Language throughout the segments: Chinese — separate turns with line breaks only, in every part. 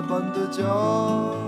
般的家。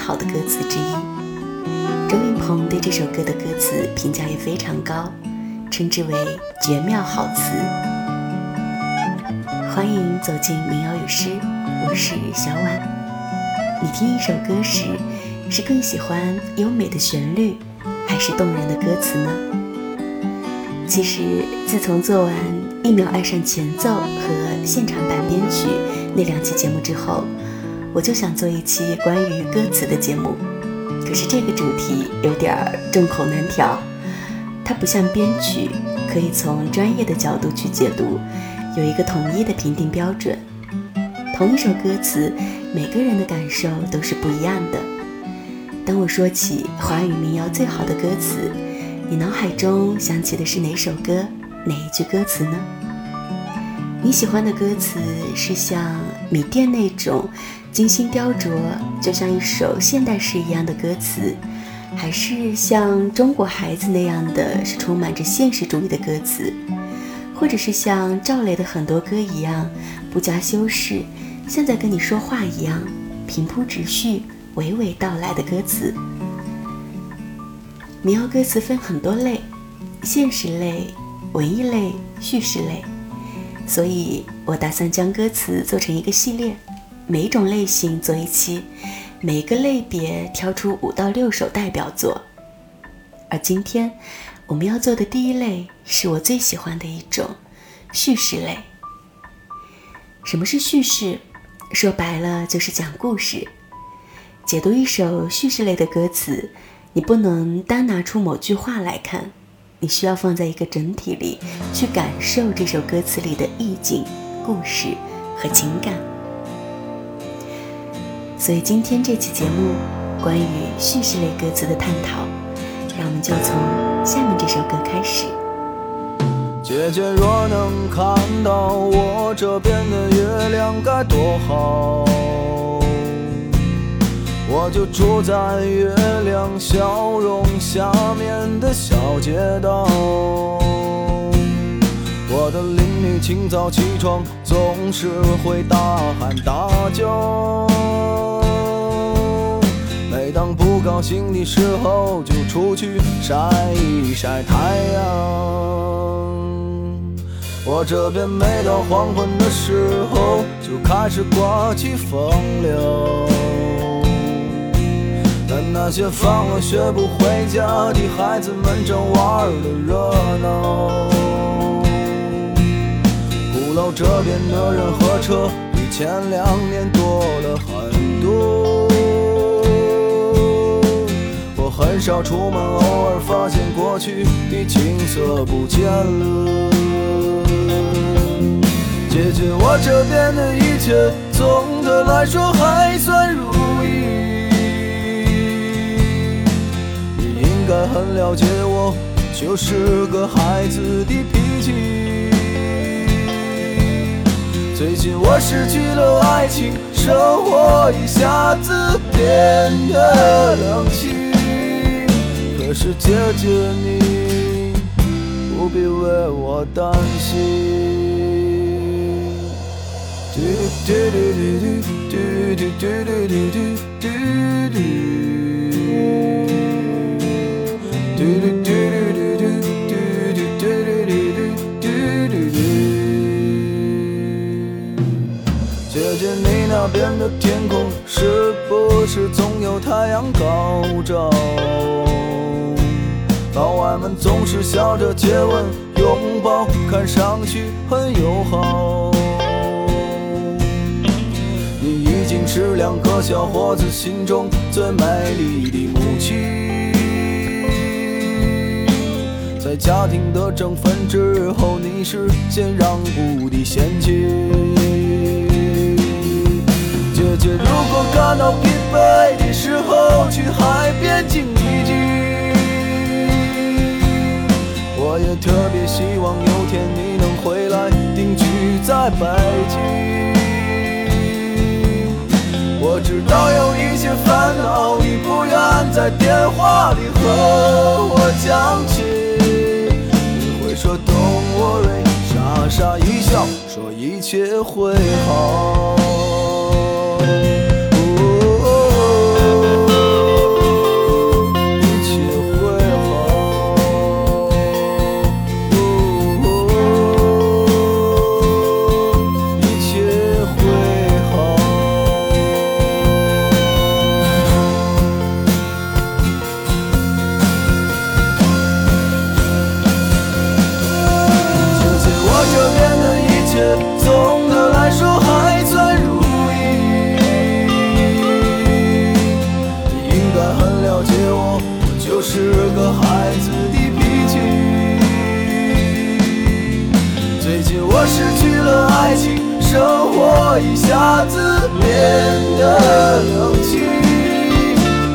好的歌词之一。周云鹏对这首歌的歌词评价也非常高，称之为绝妙好词。欢迎走进民谣与诗，我是小婉。你听一首歌时，是更喜欢优美的旋律，还是动人的歌词呢？其实，自从做完《一秒爱上前奏》和现场版编曲那两期节目之后，我就想做一期关于歌词的节目。可是这个主题有点众口难调，它不像编曲，可以从专业的角度去解读，有一个统一的评定标准。同一首歌词，每个人的感受都是不一样的。当我说起华语民谣最好的歌词，你脑海中想起的是哪首歌，哪一句歌词呢？你喜欢的歌词是像米店那种精心雕琢，就像一首现代诗一样的歌词，还是像中国孩子那样的是充满着现实主义的歌词，或者是像赵雷的很多歌一样不加修饰？像在跟你说话一样，平铺直叙、娓娓道来的歌词。民谣歌词分很多类：现实类、文艺类、叙事类。所以我打算将歌词做成一个系列，每一种类型做一期，每个类别挑出五到六首代表作。而今天我们要做的第一类是我最喜欢的一种叙事类。什么是叙事？说白了就是讲故事。解读一首叙事类的歌词，你不能单拿出某句话来看，你需要放在一个整体里去感受这首歌词里的意境、故事和情感。所以今天这期节目关于叙事类歌词的探讨，让我们就从下面这首歌开始。
姐姐若能看到我这边的月亮该多好，我就住在月亮笑容下面的小街道。我的邻居清早起床总是会大喊大叫，每当不高兴的时候就出去晒一晒太阳。我这边每到黄昏的时候，就开始刮起风流。但那些放了学不回家的孩子们正玩得热闹。这边的人和车比前两年多了很多。我很少出门，偶尔发现过去的景色不见了。姐姐，我这边的一切总的来说还算如意。你应该很了解我，就是个孩子的脾气。最近我失去了爱情，生活一下子变得冷清。可是姐姐你不必为我担心。姐姐，你那边的天空是不是总有太阳高照？老外们总是笑着接吻、拥抱，看上去很友好。你已经是两个小伙子心中最美丽的母亲，在家庭的争分之后，你是先让步的先妻。感到疲惫的时候，去海边静一静。我也特别希望有天你能回来定居在北京。我知道有一些烦恼，你不愿在电话里和我讲起。你会说 Don't worry，傻傻一笑，说一切会好。了爱情，生活一下子变得冷清。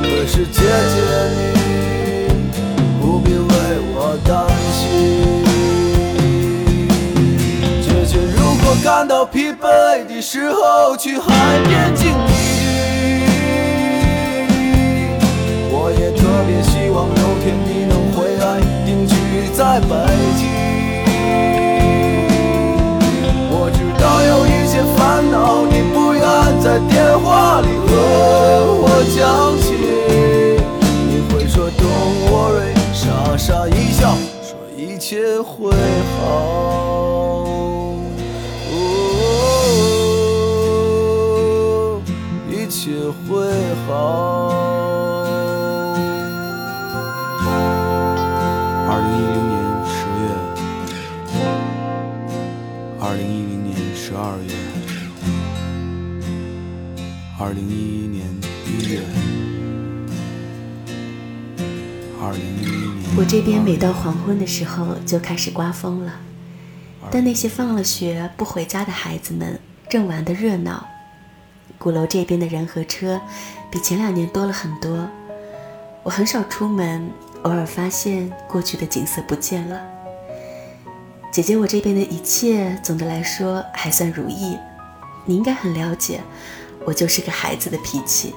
可是姐姐你不必为我担心。姐姐如果感到疲惫的时候，去海边静一静。我也特别希望有天你能回来，定居在北京。些烦恼，你不愿在电话里和我讲起。你会说 Don't worry，傻傻一笑，说一切会好，一切会好。
二零一一年一月，二零一一年。
我这边每到黄昏的时候就开始刮风了，但那些放了学不回家的孩子们正玩得热闹。鼓楼这边的人和车比前两年多了很多。我很少出门，偶尔发现过去的景色不见了。姐姐，我这边的一切总的来说还算如意，你应该很了解。我就是个孩子的脾气。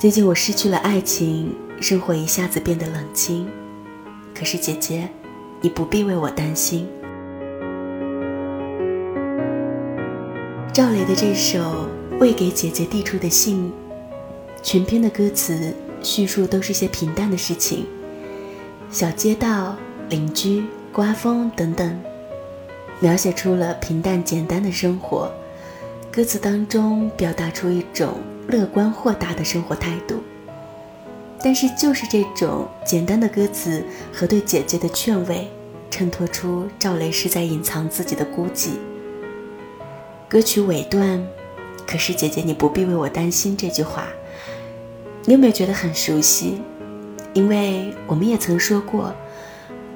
最近我失去了爱情，生活一下子变得冷清。可是姐姐，你不必为我担心。赵雷的这首《未给姐姐递出的信》，全篇的歌词叙述都是些平淡的事情，小街道、邻居、刮风等等，描写出了平淡简单的生活。歌词当中表达出一种乐观豁达的生活态度，但是就是这种简单的歌词和对姐姐的劝慰，衬托出赵雷是在隐藏自己的孤寂。歌曲尾段，可是姐姐你不必为我担心这句话，你有没有觉得很熟悉？因为我们也曾说过，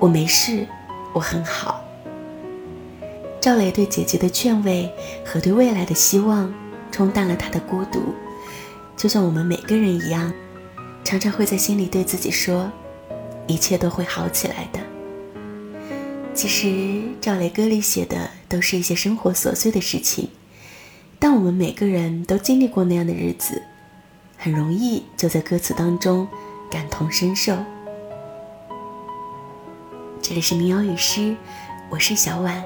我没事，我很好。赵雷对姐姐的劝慰和对未来的希望，冲淡了他的孤独，就像我们每个人一样，常常会在心里对自己说：“一切都会好起来的。”其实赵雷歌里写的都是一些生活琐碎的事情，但我们每个人都经历过那样的日子，很容易就在歌词当中感同身受。这里是民谣与诗，我是小婉。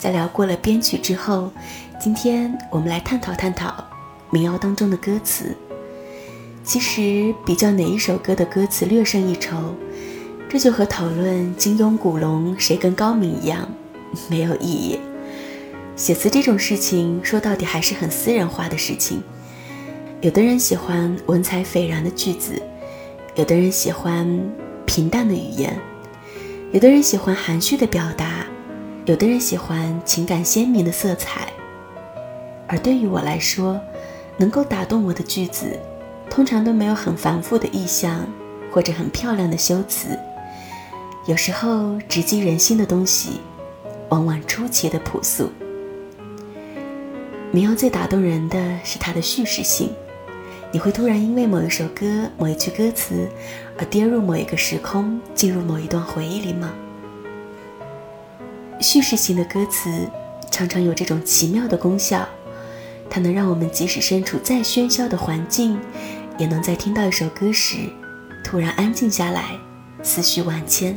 在聊过了编曲之后，今天我们来探讨探讨民谣当中的歌词。其实比较哪一首歌的歌词略胜一筹，这就和讨论金庸、古龙谁更高明一样，没有意义。写词这种事情，说到底还是很私人化的事情。有的人喜欢文采斐然的句子，有的人喜欢平淡的语言，有的人喜欢含蓄的表达。有的人喜欢情感鲜明的色彩，而对于我来说，能够打动我的句子，通常都没有很繁复的意象或者很漂亮的修辞。有时候直击人心的东西，往往出奇的朴素。民谣最打动人的是它的叙事性，你会突然因为某一首歌、某一句歌词，而跌入某一个时空，进入某一段回忆里吗？叙事型的歌词常常有这种奇妙的功效，它能让我们即使身处再喧嚣的环境，也能在听到一首歌时突然安静下来，思绪万千。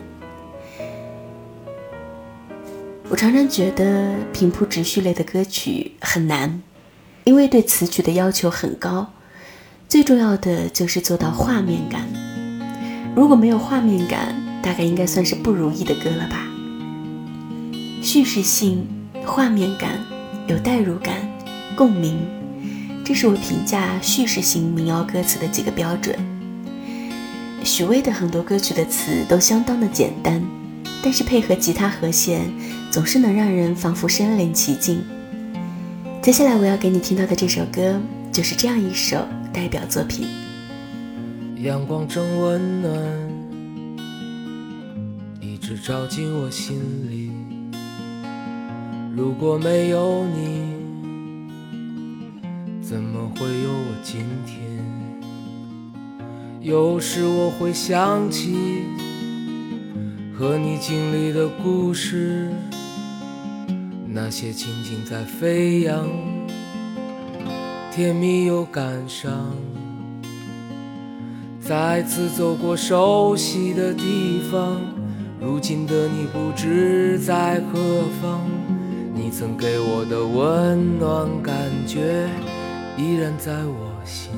我常常觉得平铺直叙类的歌曲很难，因为对词曲的要求很高，最重要的就是做到画面感。如果没有画面感，大概应该算是不如意的歌了吧。叙事性、画面感、有代入感、共鸣，这是我评价叙事型民谣歌词的几个标准。许巍的很多歌曲的词都相当的简单，但是配合吉他和弦，总是能让人仿佛身临其境。接下来我要给你听到的这首歌，就是这样一首代表作品。
阳光正温暖，一直照进我心里。如果没有你，怎么
会有我今天。有时我会想起和你经历的故事，那些情景在飞扬，甜蜜又感伤。再次走过熟悉的地方，如今的你不知在何方。曾给我的温暖感觉依然在我心。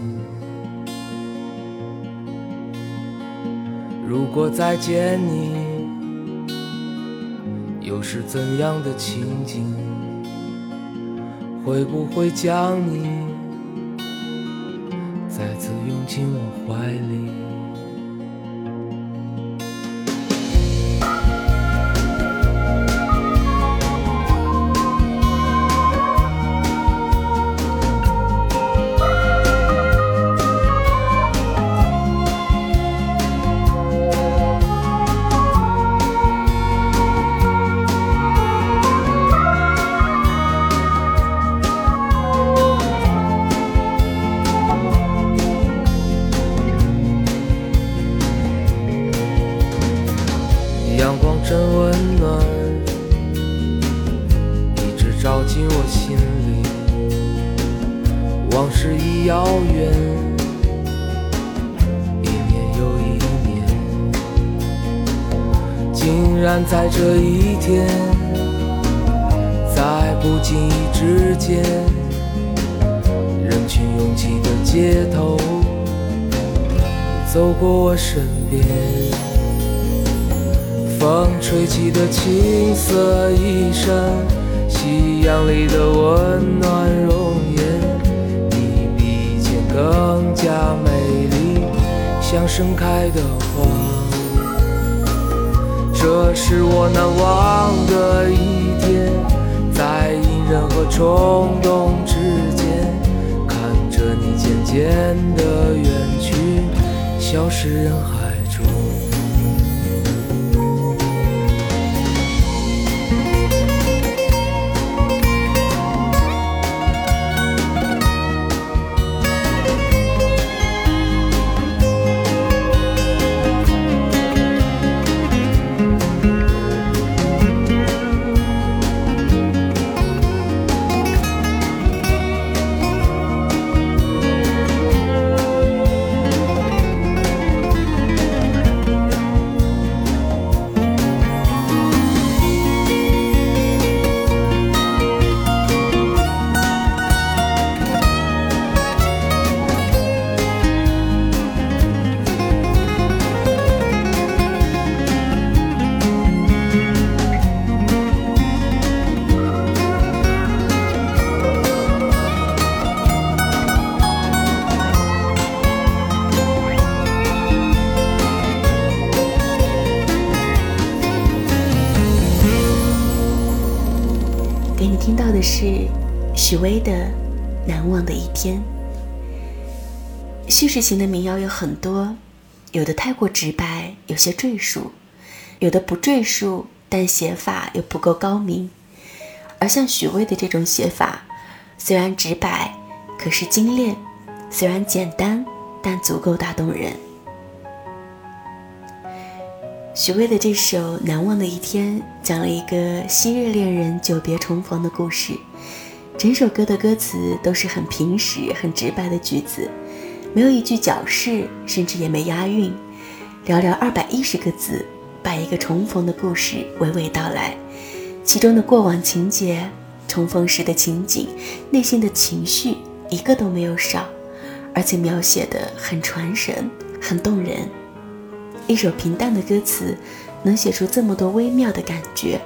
如果再见你，又是怎样的情景？会不会将你再次拥进我怀里？温暖一直照进我心里往事已遥远一年又一年竟然在这一天在不经意之间人群拥挤的街头走过我身边。风吹起的青色衣衫，夕阳里的温暖容颜，你比以前更加美丽，像盛开的花。这是我难忘的一天，在隐忍和冲动之间，看着你渐渐的远去，消失人海。
事型的民谣有很多，有的太过直白，有些赘述；有的不赘述，但写法又不够高明。而像许巍的这种写法，虽然直白，可是精炼；虽然简单，但足够打动人。许巍的这首《难忘的一天》讲了一个昔日恋人久别重逢的故事，整首歌的歌词都是很平实、很直白的句子，没有一句矫饰，甚至也没押韵，寥寥二百一十个字，把一个重逢的故事娓娓道来，其中的过往情节、重逢时的情景、内心的情绪，一个都没有少，而且描写的很传神、很动人。一首平淡的歌词，能写出这么多微妙的感觉，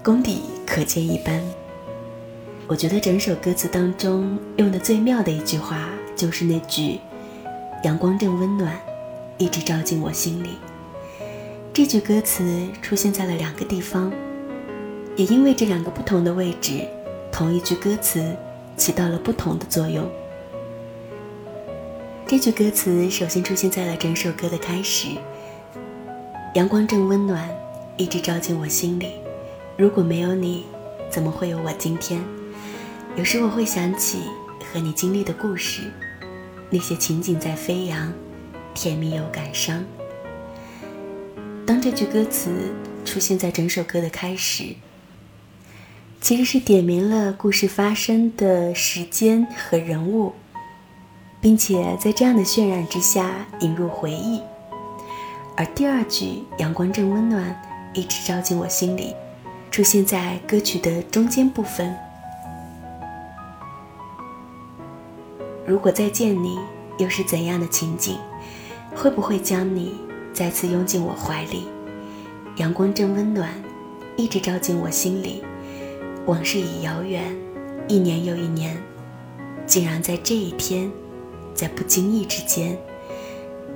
功底可见一斑。我觉得整首歌词当中用的最妙的一句话，就是那句“阳光正温暖，一直照进我心里”。这句歌词出现在了两个地方，也因为这两个不同的位置，同一句歌词起到了不同的作用。这句歌词首先出现在了整首歌的开始。阳光正温暖，一直照进我心里。如果没有你，怎么会有我今天？有时我会想起和你经历的故事，那些情景在飞扬，甜蜜又感伤。当这句歌词出现在整首歌的开始，其实是点明了故事发生的时间和人物，并且在这样的渲染之下引入回忆。而第二句“阳光正温暖，一直照进我心里”，出现在歌曲的中间部分。如果再见你，又是怎样的情景？会不会将你再次拥进我怀里？阳光正温暖，一直照进我心里。往事已遥远，一年又一年，竟然在这一天，在不经意之间，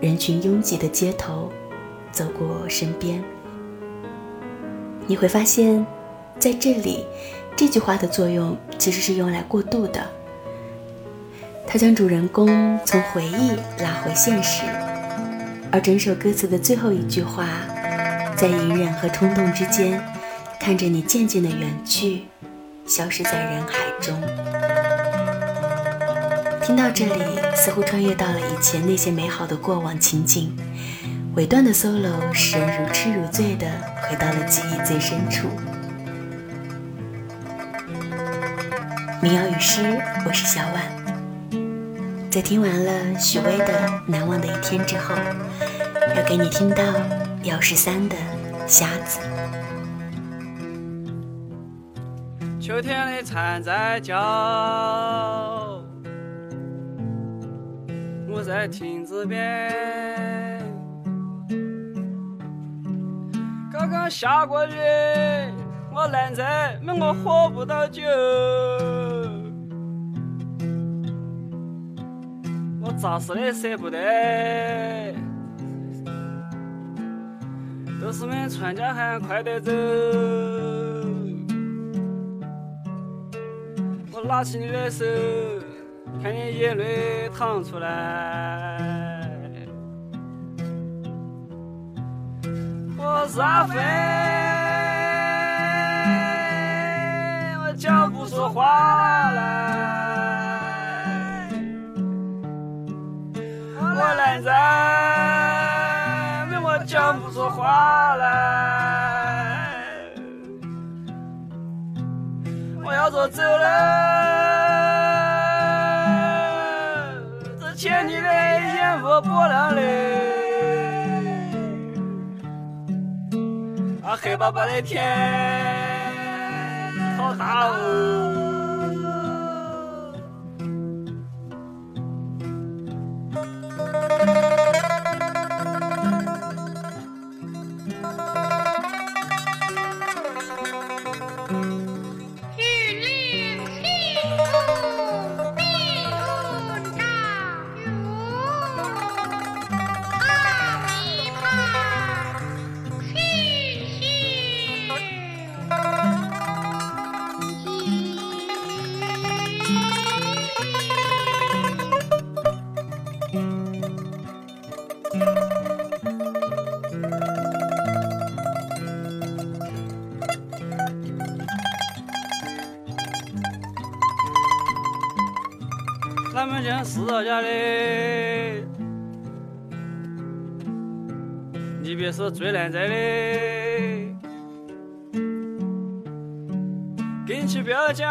人群拥挤的街头。走过身边，你会发现，在这里，这句话的作用其实是用来过渡的。它将主人公从回忆拉回现实，而整首歌词的最后一句话，在隐忍和冲动之间，看着你渐渐的远去，消失在人海中。听到这里，似乎穿越到了以前那些美好的过往情景。尾段的 solo 使人如痴如醉的回到了记忆最深处。民谣与诗，我是小婉。在听完了许巍的《难忘的一天》之后，要给你听到姚十三的《瞎子》。
秋天的蝉在叫，我在亭子边。刚刚下过雨，我懒在，问我喝不到酒。咋死的舍不得，都是们全家喊快点走。我拉起你的手，看你眼泪淌出来。我是阿飞，我讲不出话来。我懒在，我讲不出话来。我要走走了，只欠你的烟雾波浪嘞。黑巴巴的天，好大哦。最难摘的，跟你不要讲，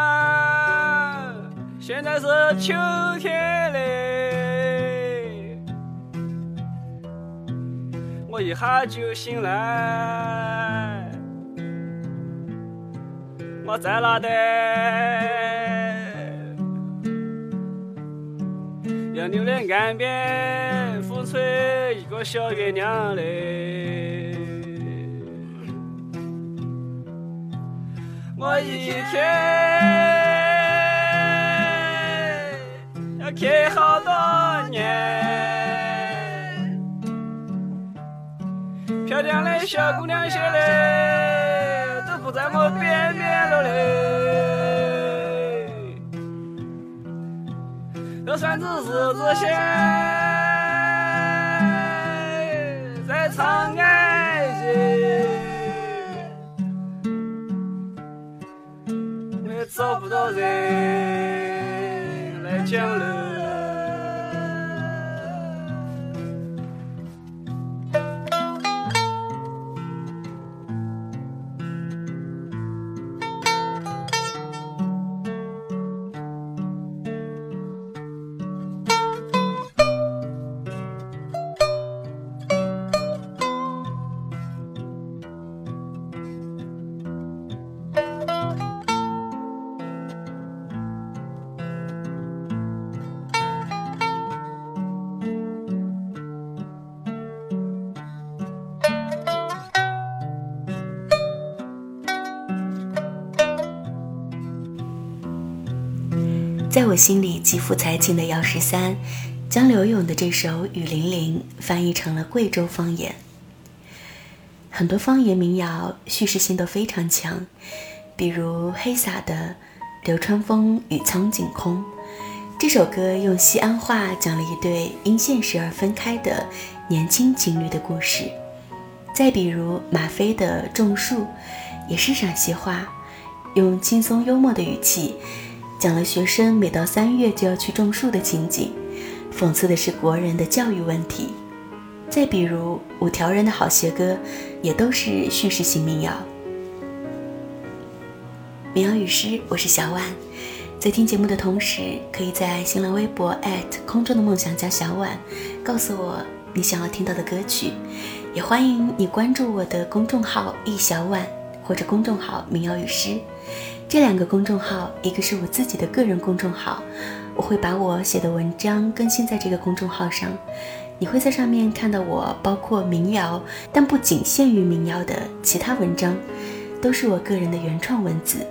现在是秋天嘞，我一下就醒来，我在哪的？杨柳的岸边，风吹一个小月亮嘞。我一天要刻好多年，漂亮的小姑娘些嘞，都不在我边边了嘞。就算只是这些在长安找不到人来交
流。我心里极富才情的姚十三，将柳永的这首《雨霖铃》翻译成了贵州方言。很多方言民谣叙事性都非常强，比如黑撒的《流川枫与苍井空》这首歌，用西安话讲了一对因现实而分开的年轻情侣的故事。再比如马飞的《种树》，也是陕西话，用轻松幽默的语气讲了学生每到三月就要去种树的情景，讽刺的是国人的教育问题。再比如五条人的好学歌，也都是叙事型民谣。民谣与诗，我是小婉。在听节目的同时，可以在新浪微博空中的梦想家小婉，告诉我你想要听到的歌曲。也欢迎你关注我的公众号易小婉或者公众号民谣与诗。这两个公众号，一个是我自己的个人公众号，我会把我写的文章更新在这个公众号上。你会在上面看到我包括民谣，但不仅限于民谣的其他文章，都是我个人的原创文字。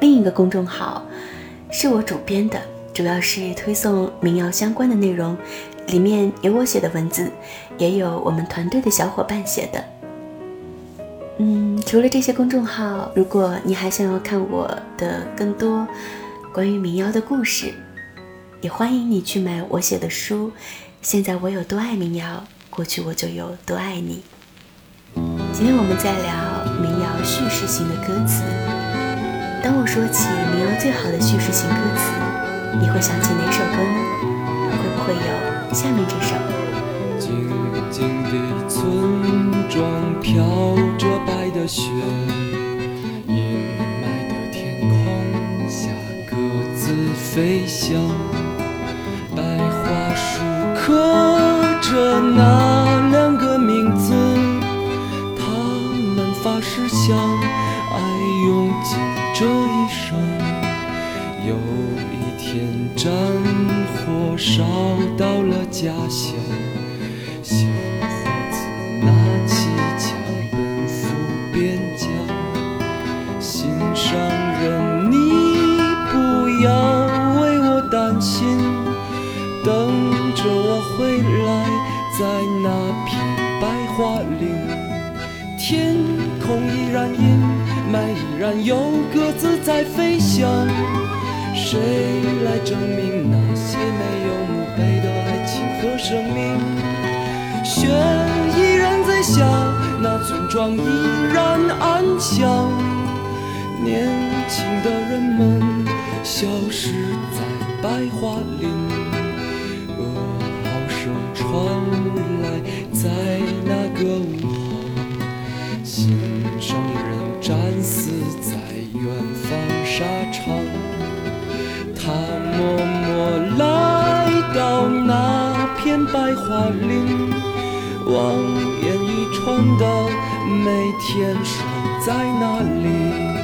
另一个公众号是我主编的，主要是推送民谣相关的内容，里面有我写的文字，也有我们团队的小伙伴写的。嗯，除了这些公众号，如果你还想要看我的更多关于民谣的故事，也欢迎你去买我写的书。现在我有多爱民谣，过去我就有多爱你。今天我们在聊民谣叙事型的歌词。当我说起民谣最好的叙事型歌词，你会想起哪首歌呢？会不会有下面这首？
静的村庄飘着白的雪，阴霾的天空下各自飞翔。白桦树刻着那两个名字，他们发誓相爱用尽这一生。有一天，战火烧到了家乡，消失在白桦林。噩耗声传来，在那个午后，心上人战死在远方沙场。他默默来到那片白桦林，望眼欲穿的每天守在那里。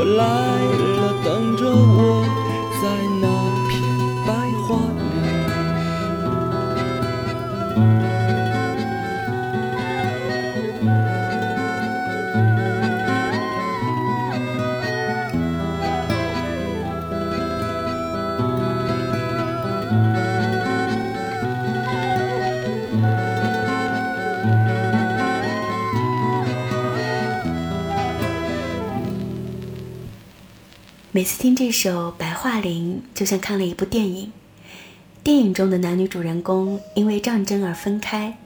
your light.
每次听这首《白桦林》，就像看了一部电影。电影中的男女主人公因为战争而分开，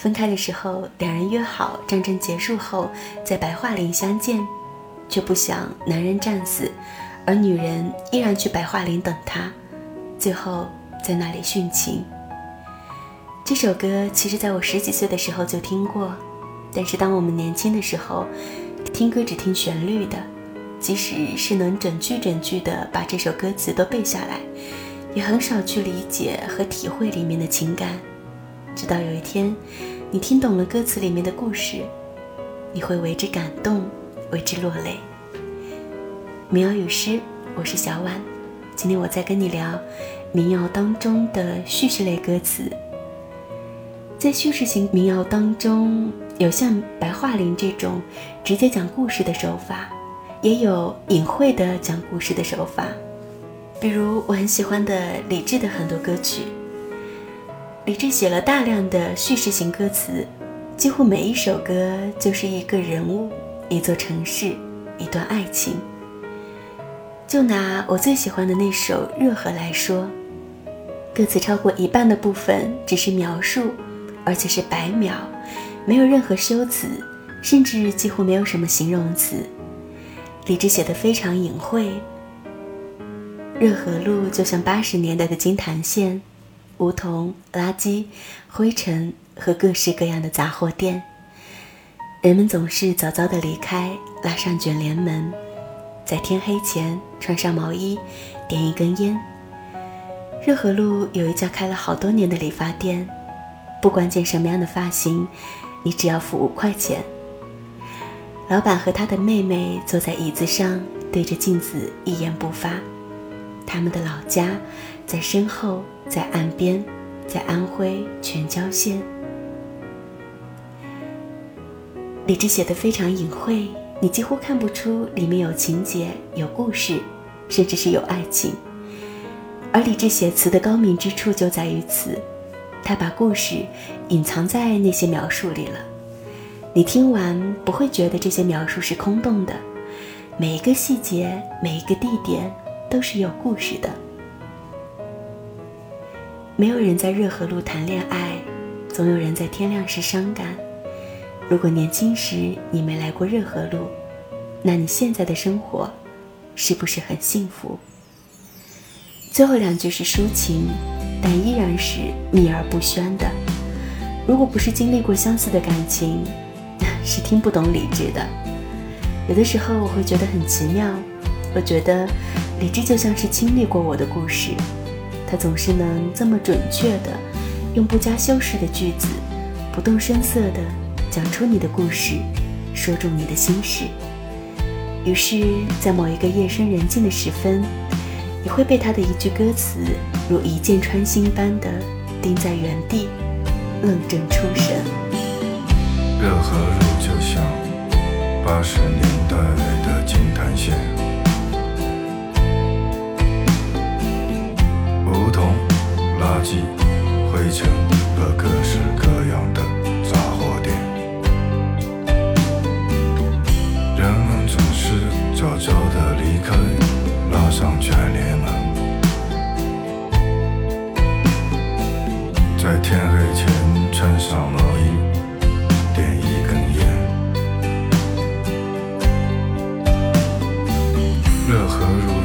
分开的时候，两人约好战争结束后在白桦林相见，却不想男人战死，而女人依然去白桦林等他，最后在那里殉情。这首歌其实在我十几岁的时候就听过，但是当我们年轻的时候，听歌只听旋律的。即使是能整句整句的把这首歌词都背下来，也很少去理解和体会里面的情感。直到有一天，你听懂了歌词里面的故事，你会为之感动，为之落泪。民谣与诗，我是小婉，今天我在跟你聊民谣当中的叙事类歌词。在叙事型民谣当中，有像《白桦林》这种直接讲故事的手法。也有隐晦的讲故事的手法，比如我很喜欢的李志的很多歌曲。李志写了大量的叙事型歌词，几乎每一首歌就是一个人物、一座城市、一段爱情。就拿我最喜欢的那首《热河》来说，歌词超过一半的部分只是描述，而且是白描，没有任何修辞，甚至几乎没有什么形容词。李志写的非常隐晦。热河路就像八十年代的金坛县，梧桐、垃圾、灰尘和各式各样的杂货店。人们总是早早的离开，拉上卷帘门，在天黑前穿上毛衣，点一根烟。热河路有一家开了好多年的理发店，不管剪什么样的发型，你只要付五块钱。老板和他的妹妹坐在椅子上，对着镜子一言不发。他们的老家在身后，在岸边，在安徽全椒县。李志写的非常隐晦，你几乎看不出里面有情节、有故事，甚至是有爱情。而李志写词的高明之处就在于此，他把故事隐藏在那些描述里了。你听完不会觉得这些描述是空洞的，每一个细节、每一个地点都是有故事的。没有人在热河路谈恋爱，总有人在天亮时伤感。如果年轻时你没来过热河路，那你现在的生活是不是很幸福？最后两句是抒情，但依然是秘而不宣的。如果不是经历过相似的感情，是听不懂理智的，有的时候我会觉得很奇妙。我觉得理智就像是经历过我的故事，他总是能这么准确的用不加修饰的句子，不动声色的讲出你的故事，说中你的心事。于是，在某一个夜深人静的时分，你会被他的一句歌词如一箭穿心般的钉在原地，愣怔出神。
热河路就像八十年代的金坛县，梧桐、垃圾、灰尘和各式各样的杂货店，人们总是早早的离开，拉上卷帘门，在天黑前穿上毛衣。
乐何如？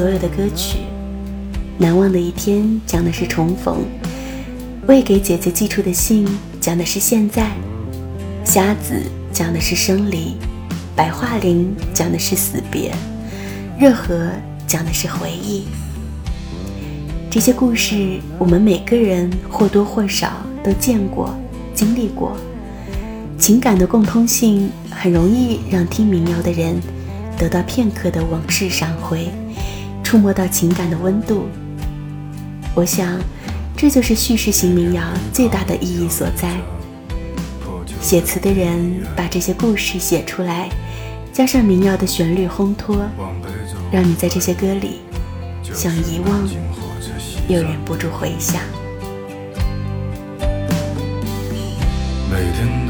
所有的歌曲，《难忘的一天》讲的是重逢，未给姐姐寄出的信讲的是现在，瞎子讲的是生离，白桦林讲的是死别，热河讲的是回忆。这些故事，我们每个人或多或少都见过、经历过。情感的共通性很容易让听民谣的人得到片刻的往事闪回，触摸到情感的温度。我想，这就是叙事型民谣最大的意义所在。写词的人把这些故事写出来，加上民谣的旋律烘托，让你在这些歌里想遗忘。又忍不住回想。
每天